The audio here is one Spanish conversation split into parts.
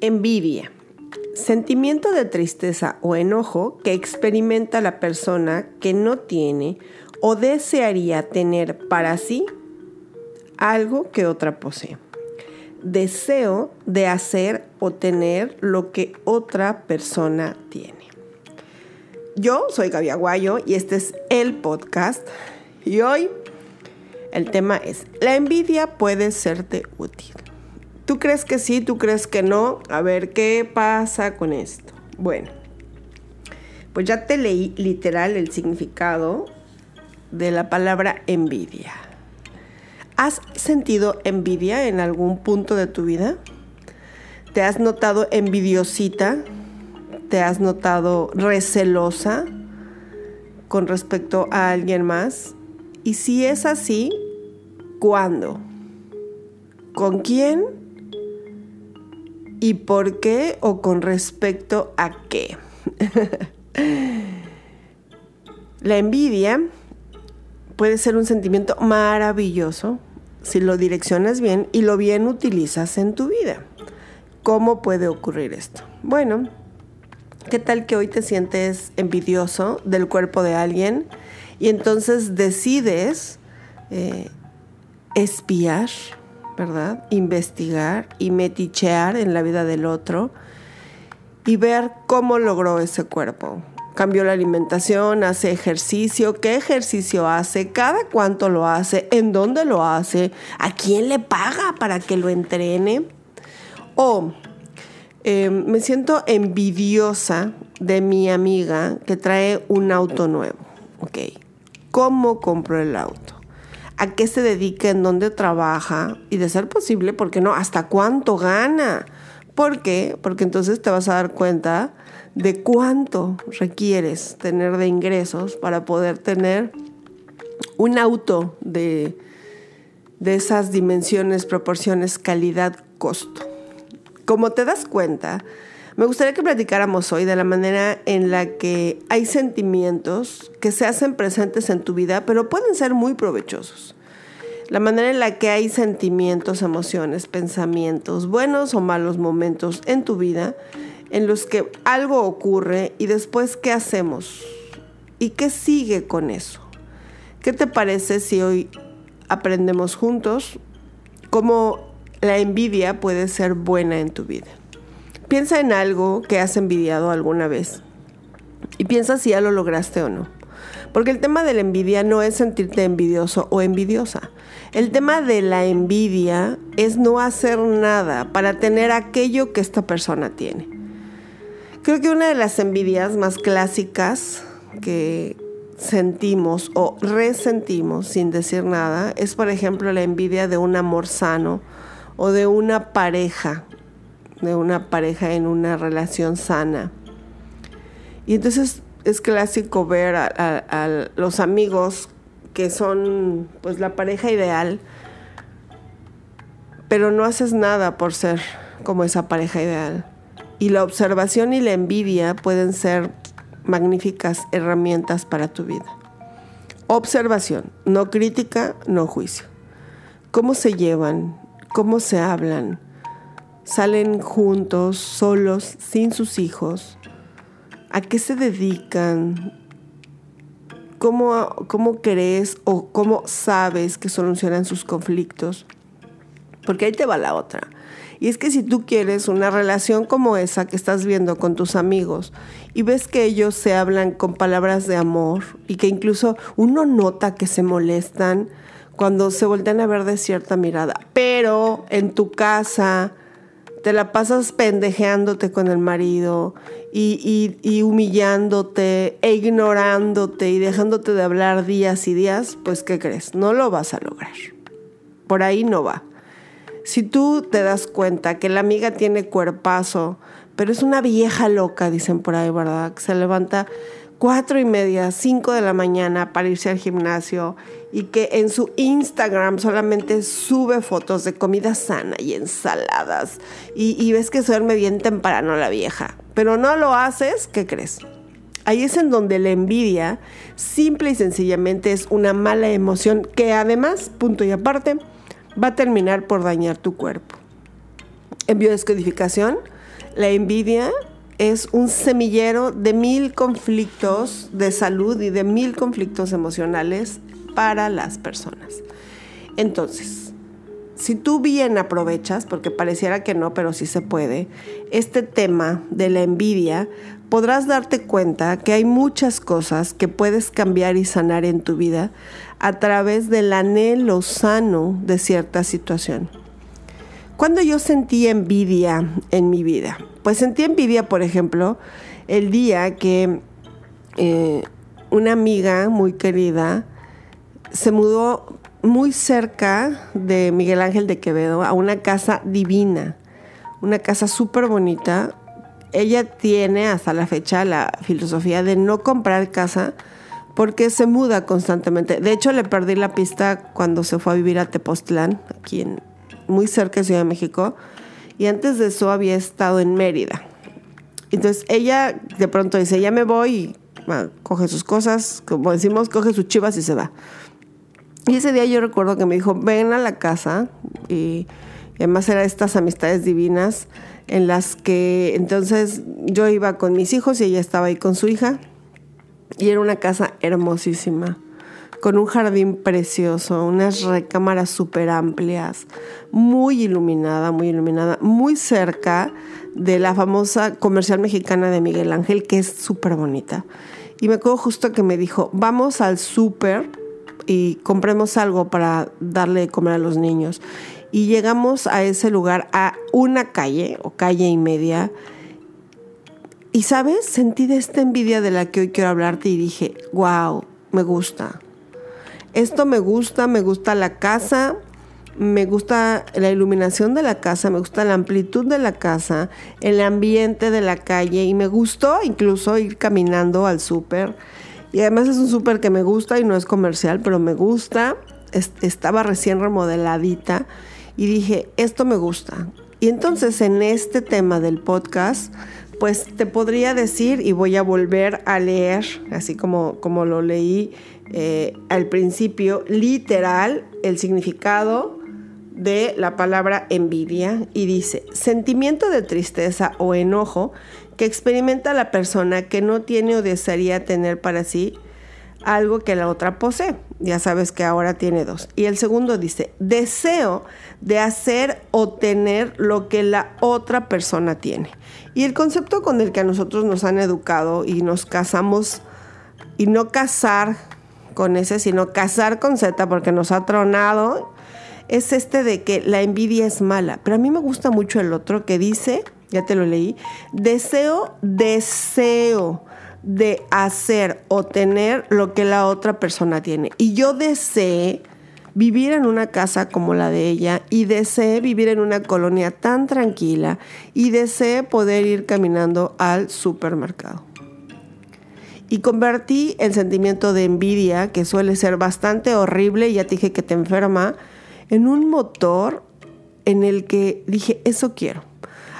Envidia. Sentimiento de tristeza o enojo que experimenta la persona que no tiene o desearía tener para sí algo que otra posee. Deseo de hacer o tener lo que otra persona tiene. Yo soy Gaby Aguayo y este es el podcast. Y hoy el tema es, la envidia puede serte útil. ¿Tú crees que sí? ¿Tú crees que no? A ver, ¿qué pasa con esto? Bueno, pues ya te leí literal el significado de la palabra envidia. ¿Has sentido envidia en algún punto de tu vida? ¿Te has notado envidiosita? ¿Te has notado recelosa con respecto a alguien más? Y si es así, ¿cuándo? ¿Con quién? ¿Y por qué o con respecto a qué? La envidia puede ser un sentimiento maravilloso si lo direccionas bien y lo bien utilizas en tu vida. ¿Cómo puede ocurrir esto? Bueno, ¿qué tal que hoy te sientes envidioso del cuerpo de alguien y entonces decides eh, espiar ¿verdad? Investigar y metichear en la vida del otro y ver cómo logró ese cuerpo. Cambió la alimentación, hace ejercicio, qué ejercicio hace, cada cuánto lo hace, en dónde lo hace, a quién le paga para que lo entrene. O em, me siento envidiosa de mi amiga que trae un auto nuevo. ¿cómo compró el auto? A qué se dedica, en dónde trabaja y de ser posible, ¿por qué no? ¿Hasta cuánto gana? ¿Por qué? Porque entonces te vas a dar cuenta de cuánto requieres tener de ingresos para poder tener un auto de, de esas dimensiones, proporciones, calidad, costo. Como te das cuenta, me gustaría que platicáramos hoy de la manera en la que hay sentimientos que se hacen presentes en tu vida, pero pueden ser muy provechosos. La manera en la que hay sentimientos, emociones, pensamientos, buenos o malos momentos en tu vida, en los que algo ocurre y después qué hacemos y qué sigue con eso. ¿Qué te parece si hoy aprendemos juntos cómo la envidia puede ser buena en tu vida? Piensa en algo que has envidiado alguna vez y piensa si ya lo lograste o no. Porque el tema de la envidia no es sentirte envidioso o envidiosa. El tema de la envidia es no hacer nada para tener aquello que esta persona tiene. Creo que una de las envidias más clásicas que sentimos o resentimos sin decir nada es, por ejemplo, la envidia de un amor sano o de una pareja de una pareja en una relación sana. Y entonces es clásico ver a, los amigos que son pues la pareja ideal, pero no haces nada por ser como esa pareja ideal. Y la observación y la envidia pueden ser magníficas herramientas para tu vida. Observación, no crítica, no juicio. ¿Cómo se llevan? ¿Cómo se hablan? Salen juntos, solos, sin sus hijos, a qué se dedican, cómo, cómo crees o cómo sabes que solucionan sus conflictos. Porque ahí te va la otra. Y es que si tú quieres una relación como esa que estás viendo con tus amigos y ves que ellos se hablan con palabras de amor y que incluso uno nota que se molestan cuando se voltean a ver de cierta mirada, pero en tu casa te la pasas pendejeándote con el marido y, humillándote e ignorándote y dejándote de hablar días y días, pues ¿qué crees? No lo vas a lograr. Por ahí no va. Si tú te das cuenta que la amiga tiene cuerpazo, pero es una vieja loca, dicen por ahí, ¿verdad? Que se levanta cuatro y media, cinco de la mañana para irse al gimnasio y que en su Instagram solamente sube fotos de comida sana y ensaladas y, ves que duerme bien temprano la vieja, pero no lo haces, ¿qué crees? Ahí es en donde la envidia simple y sencillamente es una mala emoción que además, punto y aparte, va a terminar por dañar tu cuerpo. En biodescodificación La envidia es un semillero de mil conflictos de salud y de mil conflictos emocionales para las personas. Entonces, si tú bien aprovechas, porque pareciera que no, pero sí se puede, este tema de la envidia, podrás darte cuenta que hay muchas cosas que puedes cambiar y sanar en tu vida a través del anhelo sano de cierta situación. Cuando yo sentí envidia en mi vida, pues sentí envidia, por ejemplo, el día que eh, una amiga muy querida se mudó muy cerca de Miguel Ángel de Quevedo a una casa divina, una casa súper bonita. Ella tiene hasta la fecha la filosofía de no comprar casa porque se muda constantemente. De hecho, le perdí la pista cuando se fue a vivir a Tepoztlán, aquí en, muy cerca de Ciudad de México, y antes de eso había estado en Mérida. Entonces ella de pronto dice, ya me voy, y coge sus cosas, como decimos, coge sus chivas y se va. Y ese día yo recuerdo que me dijo, ven a la casa, y, además eran estas amistades divinas en las que entonces yo iba con mis hijos y ella estaba ahí con su hija, y era una casa hermosísima con un jardín precioso, unas recámaras súper amplias, muy iluminada, muy iluminada, muy cerca de la famosa comercial mexicana de Miguel Ángel, que es súper bonita. Y me acuerdo justo que me dijo, vamos al súper y compremos algo para darle de comer a los niños. Y llegamos a ese lugar, a una calle o calle y media. Y sabes, sentí de esta envidia de la que hoy quiero hablarte y dije, wow, me gusta esto me gusta, me gusta la casa, me gusta la iluminación de la casa, me gusta la amplitud de la casa, el ambiente de la calle y me gustó incluso ir caminando al súper. Y además es un súper que me gusta y no es comercial, pero me gusta. estaba recién remodeladita y dije, esto me gusta. Y entonces en este tema del podcast, pues te podría decir y voy a volver a leer, así como, como lo leí eh, al principio literal el significado de la palabra envidia y dice, sentimiento de tristeza o enojo que experimenta la persona que no tiene o desearía tener para sí algo que la otra posee. Ya sabes que ahora tiene dos. Y el segundo dice, deseo de hacer o tener lo que la otra persona tiene. Y el concepto con el que a nosotros nos han educado y nos casamos, y no casar con ese, sino casar con Z porque nos ha tronado, es este de que la envidia es mala. Pero a mí me gusta mucho el otro que dice, ya te lo leí, deseo, deseo de hacer o tener lo que la otra persona tiene. Y yo deseo vivir en una casa como la de ella y deseo vivir en una colonia tan tranquila y deseo poder ir caminando al supermercado y convertí el sentimiento de envidia, que suele ser bastante horrible, ya te dije que te enferma, en un motor en el que dije, eso quiero.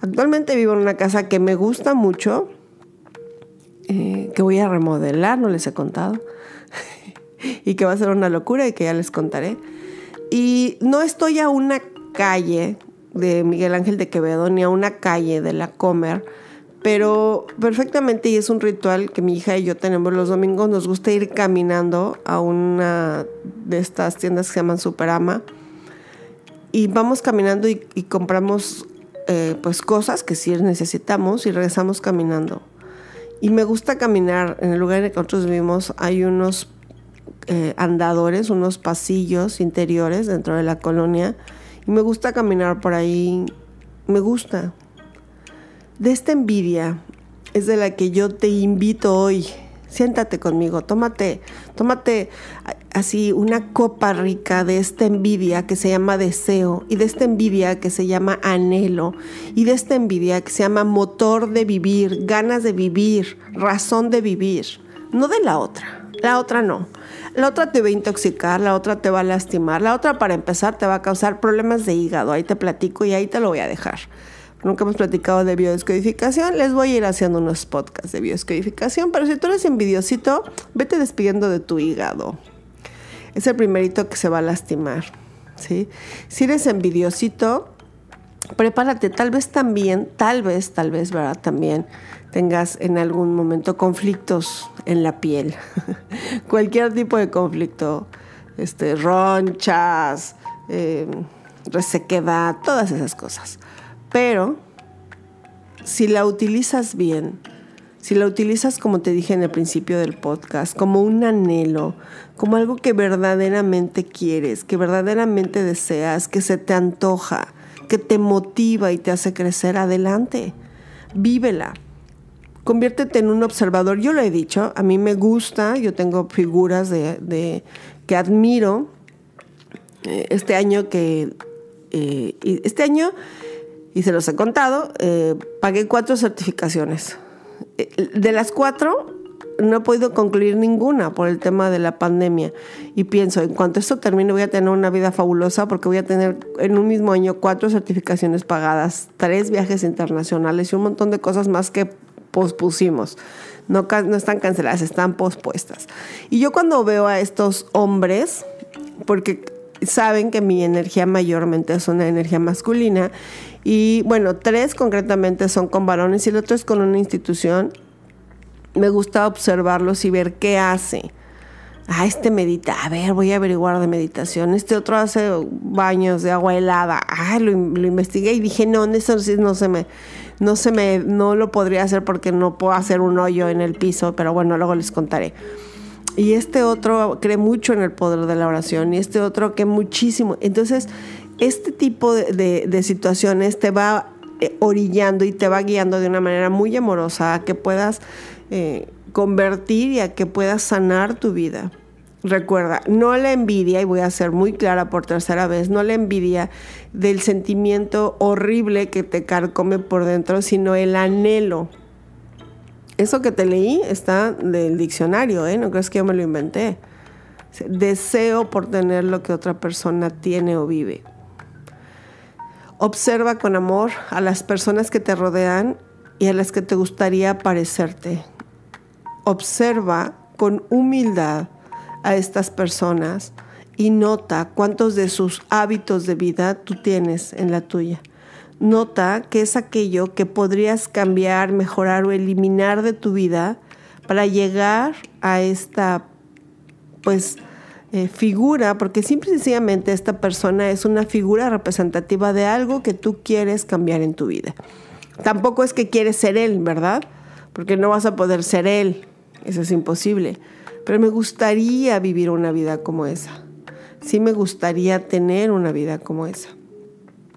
Actualmente vivo en una casa que me gusta mucho, eh, que voy a remodelar, no les he contado, y que va a ser una locura y que ya les contaré. Y no estoy a una calle de Miguel Ángel de Quevedo, ni a una calle de la Comer, pero perfectamente y es un ritual que mi hija y yo tenemos los domingos. Nos gusta ir caminando a una de estas tiendas que se llaman Superama y vamos caminando y, compramos eh, pues cosas que sí necesitamos y regresamos caminando. Y me gusta caminar. En el lugar en el que nosotros vivimos hay unos eh, andadores, unos pasillos interiores dentro de la colonia y me gusta caminar por ahí. Me gusta, de esta envidia es de la que yo te invito hoy. Siéntate conmigo, tómate, tómate así una copa rica de esta envidia que se llama deseo y de esta envidia que se llama anhelo y de esta envidia que se llama motor de vivir, ganas de vivir, razón de vivir, no de la otra. La otra no. La otra te va a intoxicar, la otra te va a lastimar, la otra para empezar te va a causar problemas de hígado. Ahí te platico y ahí te lo voy a dejar nunca hemos platicado de biodescodificación, les voy a ir haciendo unos podcasts de biodescodificación, pero si tú eres envidiosito, vete despidiendo de tu hígado. Es el primerito que se va a lastimar, ¿sí? Si eres envidiosito, prepárate, tal vez también, tal vez, tal vez, ¿verdad? También tengas en algún momento conflictos en la piel. Cualquier tipo de conflicto, este, ronchas, eh, resequedad, todas esas cosas. Pero si la utilizas bien, si la utilizas como te dije en el principio del podcast, como un anhelo, como algo que verdaderamente quieres, que verdaderamente deseas, que se te antoja, que te motiva y te hace crecer adelante, vívela. Conviértete en un observador. Yo lo he dicho, a mí me gusta, yo tengo figuras de, que admiro. Eh, este año que eh, este año y se los he contado, eh, pagué cuatro certificaciones. De las cuatro, no he podido concluir ninguna por el tema de la pandemia. Y pienso, en cuanto esto termine, voy a tener una vida fabulosa porque voy a tener en un mismo año cuatro certificaciones pagadas, tres viajes internacionales y un montón de cosas más que pospusimos. No, no están canceladas, están pospuestas. Y yo cuando veo a estos hombres, porque saben que mi energía mayormente es una energía masculina, y bueno, tres concretamente son con varones y el otro es con una institución. Me gusta observarlos y ver qué hace. Ah, este medita, a ver, voy a averiguar de meditación. Este otro hace baños de agua helada. Ah, lo, investigué y dije, no, eso sí no se me, no se me, no lo podría hacer porque no puedo hacer un hoyo en el piso, pero bueno, luego les contaré. Y este otro cree mucho en el poder de la oración y este otro que muchísimo. Entonces, este tipo de, situaciones te va eh, orillando y te va guiando de una manera muy amorosa a que puedas eh, convertir y a que puedas sanar tu vida. Recuerda, no la envidia, y voy a ser muy clara por tercera vez, no la envidia del sentimiento horrible que te carcome por dentro, sino el anhelo. Eso que te leí está del diccionario, ¿eh? No crees que yo me lo inventé. Deseo por tener lo que otra persona tiene o vive. Observa con amor a las personas que te rodean y a las que te gustaría parecerte. Observa con humildad a estas personas y nota cuántos de sus hábitos de vida tú tienes en la tuya. Nota que es aquello que podrías cambiar, mejorar o eliminar de tu vida para llegar a esta pues eh, figura, porque simple y sencillamente esta persona es una figura representativa de algo que tú quieres cambiar en tu vida. Tampoco es que quieres ser él, ¿verdad? Porque no vas a poder ser él, eso es imposible. Pero me gustaría vivir una vida como esa. Sí me gustaría tener una vida como esa.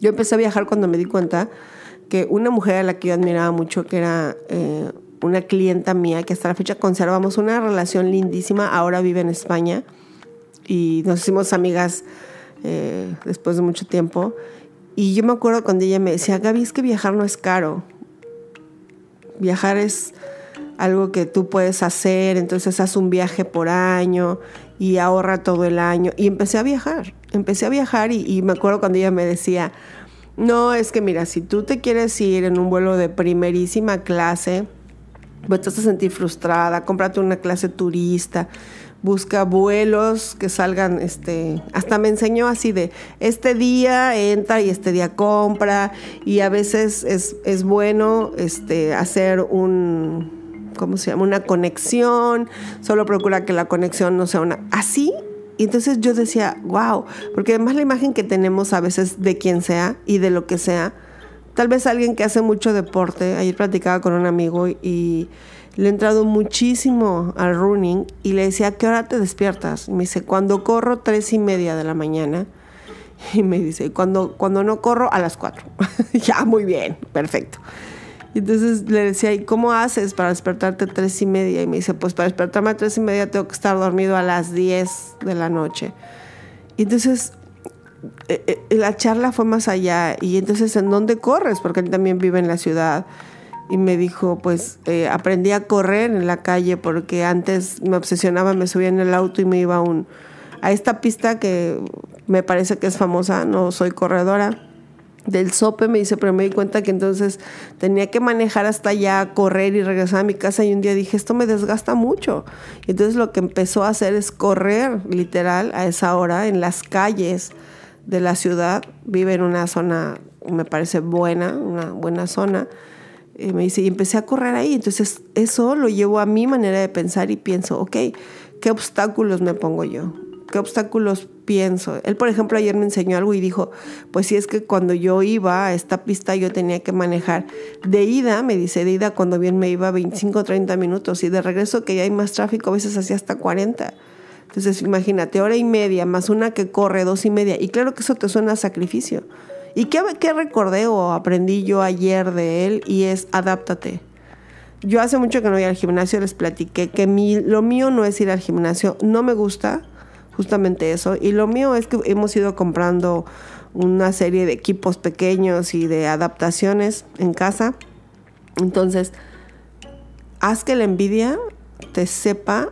Yo empecé a viajar cuando me di cuenta que una mujer a la que yo admiraba mucho, que era eh, una clienta mía, que hasta la fecha conservamos una relación lindísima, ahora vive en España y nos hicimos amigas eh, después de mucho tiempo. Y yo me acuerdo cuando ella me decía, Gaby, es que viajar no es caro. Viajar es algo que tú puedes hacer, entonces haz un viaje por año y ahorra todo el año. Y empecé a viajar, empecé a viajar y, me acuerdo cuando ella me decía, no, es que mira, si tú te quieres ir en un vuelo de primerísima clase, pues te vas a sentir frustrada, cómprate una clase turista busca vuelos que salgan, este, hasta me enseñó así de, este día entra y este día compra, y a veces es, bueno este, hacer un, ¿cómo se llama? Una conexión, solo procura que la conexión no sea una, así. Y entonces yo decía, wow, porque además la imagen que tenemos a veces de quien sea y de lo que sea, tal vez alguien que hace mucho deporte, ayer platicaba con un amigo y le he entrado muchísimo al running y le decía, ¿a qué hora te despiertas? Y me dice, cuando corro tres y media de la mañana. Y me dice, cuando, cuando no corro, a las cuatro. ya, muy bien, perfecto. Y entonces le decía, ¿y cómo haces para despertarte tres y media? Y me dice, pues para despertarme a tres y media tengo que estar dormido a las diez de la noche. Y entonces eh, eh, la charla fue más allá. Y entonces, ¿en dónde corres? Porque él también vive en la ciudad y me dijo, pues eh, aprendí a correr en la calle porque antes me obsesionaba, me subía en el auto y me iba a, un, a esta pista que me parece que es famosa, no soy corredora, del sope, me dice, pero me di cuenta que entonces tenía que manejar hasta allá, correr y regresar a mi casa y un día dije, esto me desgasta mucho. Y entonces lo que empezó a hacer es correr literal a esa hora en las calles de la ciudad, vive en una zona, me parece buena, una buena zona. Y me dice, y empecé a correr ahí. Entonces, eso lo llevo a mi manera de pensar y pienso, ok, ¿qué obstáculos me pongo yo? ¿Qué obstáculos pienso? Él, por ejemplo, ayer me enseñó algo y dijo, pues si es que cuando yo iba a esta pista yo tenía que manejar de ida, me dice, de ida cuando bien me iba 25 o 30 minutos y de regreso que ya hay más tráfico, a veces hacía hasta 40. Entonces, imagínate, hora y media más una que corre dos y media. Y claro que eso te suena a sacrificio. ¿Y qué, qué recordé o aprendí yo ayer de él? Y es adáptate. Yo hace mucho que no voy al gimnasio, les platiqué que mi, lo mío no es ir al gimnasio, no me gusta justamente eso. Y lo mío es que hemos ido comprando una serie de equipos pequeños y de adaptaciones en casa. Entonces, haz que la envidia te sepa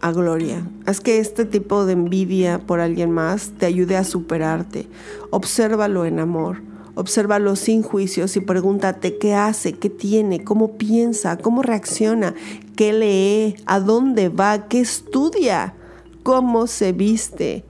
a gloria. Haz que este tipo de envidia por alguien más te ayude a superarte. Obsérvalo en amor. Obsérvalo sin juicios y pregúntate qué hace, qué tiene, cómo piensa, cómo reacciona, qué lee, a dónde va, qué estudia cómo se viste.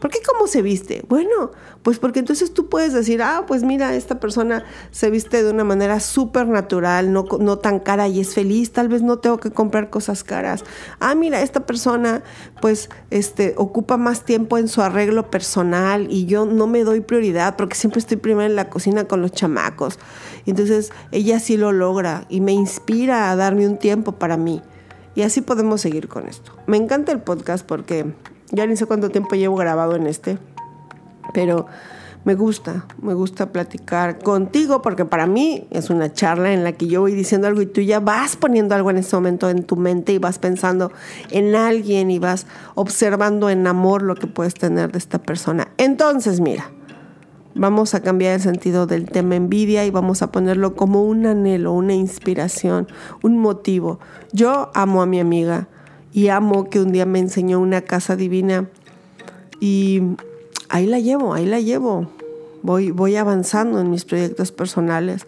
¿Por qué cómo se viste? Bueno, pues porque entonces tú puedes decir, ah, pues mira, esta persona se viste de una manera súper natural, no, no tan cara y es feliz, tal vez no tengo que comprar cosas caras. Ah, mira, esta persona pues este, ocupa más tiempo en su arreglo personal y yo no me doy prioridad porque siempre estoy primero en la cocina con los chamacos. Entonces ella sí lo logra y me inspira a darme un tiempo para mí. Y así podemos seguir con esto. Me encanta el podcast porque ya ni sé cuánto tiempo llevo grabado en este, pero me gusta, me gusta platicar contigo porque para mí es una charla en la que yo voy diciendo algo y tú ya vas poniendo algo en ese momento en tu mente y vas pensando en alguien y vas observando en amor lo que puedes tener de esta persona. Entonces, mira, Vamos a cambiar el sentido del tema envidia y vamos a ponerlo como un anhelo, una inspiración, un motivo. Yo amo a mi amiga y amo que un día me enseñó una casa divina y ahí la llevo, ahí la llevo. Voy, voy avanzando en mis proyectos personales.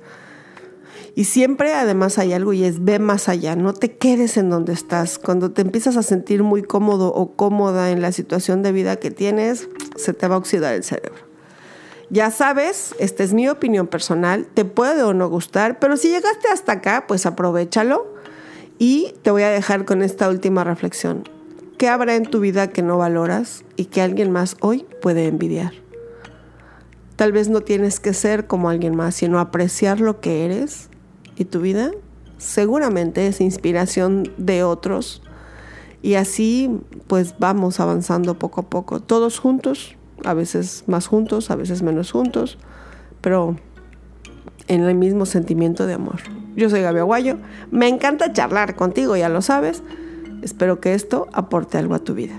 Y siempre además hay algo y es ve más allá, no te quedes en donde estás. Cuando te empiezas a sentir muy cómodo o cómoda en la situación de vida que tienes, se te va a oxidar el cerebro. Ya sabes, esta es mi opinión personal, te puede o no gustar, pero si llegaste hasta acá, pues aprovechalo y te voy a dejar con esta última reflexión. ¿Qué habrá en tu vida que no valoras y que alguien más hoy puede envidiar? Tal vez no tienes que ser como alguien más, sino apreciar lo que eres y tu vida seguramente es inspiración de otros y así pues vamos avanzando poco a poco, todos juntos a veces más juntos, a veces menos juntos, pero en el mismo sentimiento de amor. Yo soy Gaby Aguayo, me encanta charlar contigo, ya lo sabes. Espero que esto aporte algo a tu vida.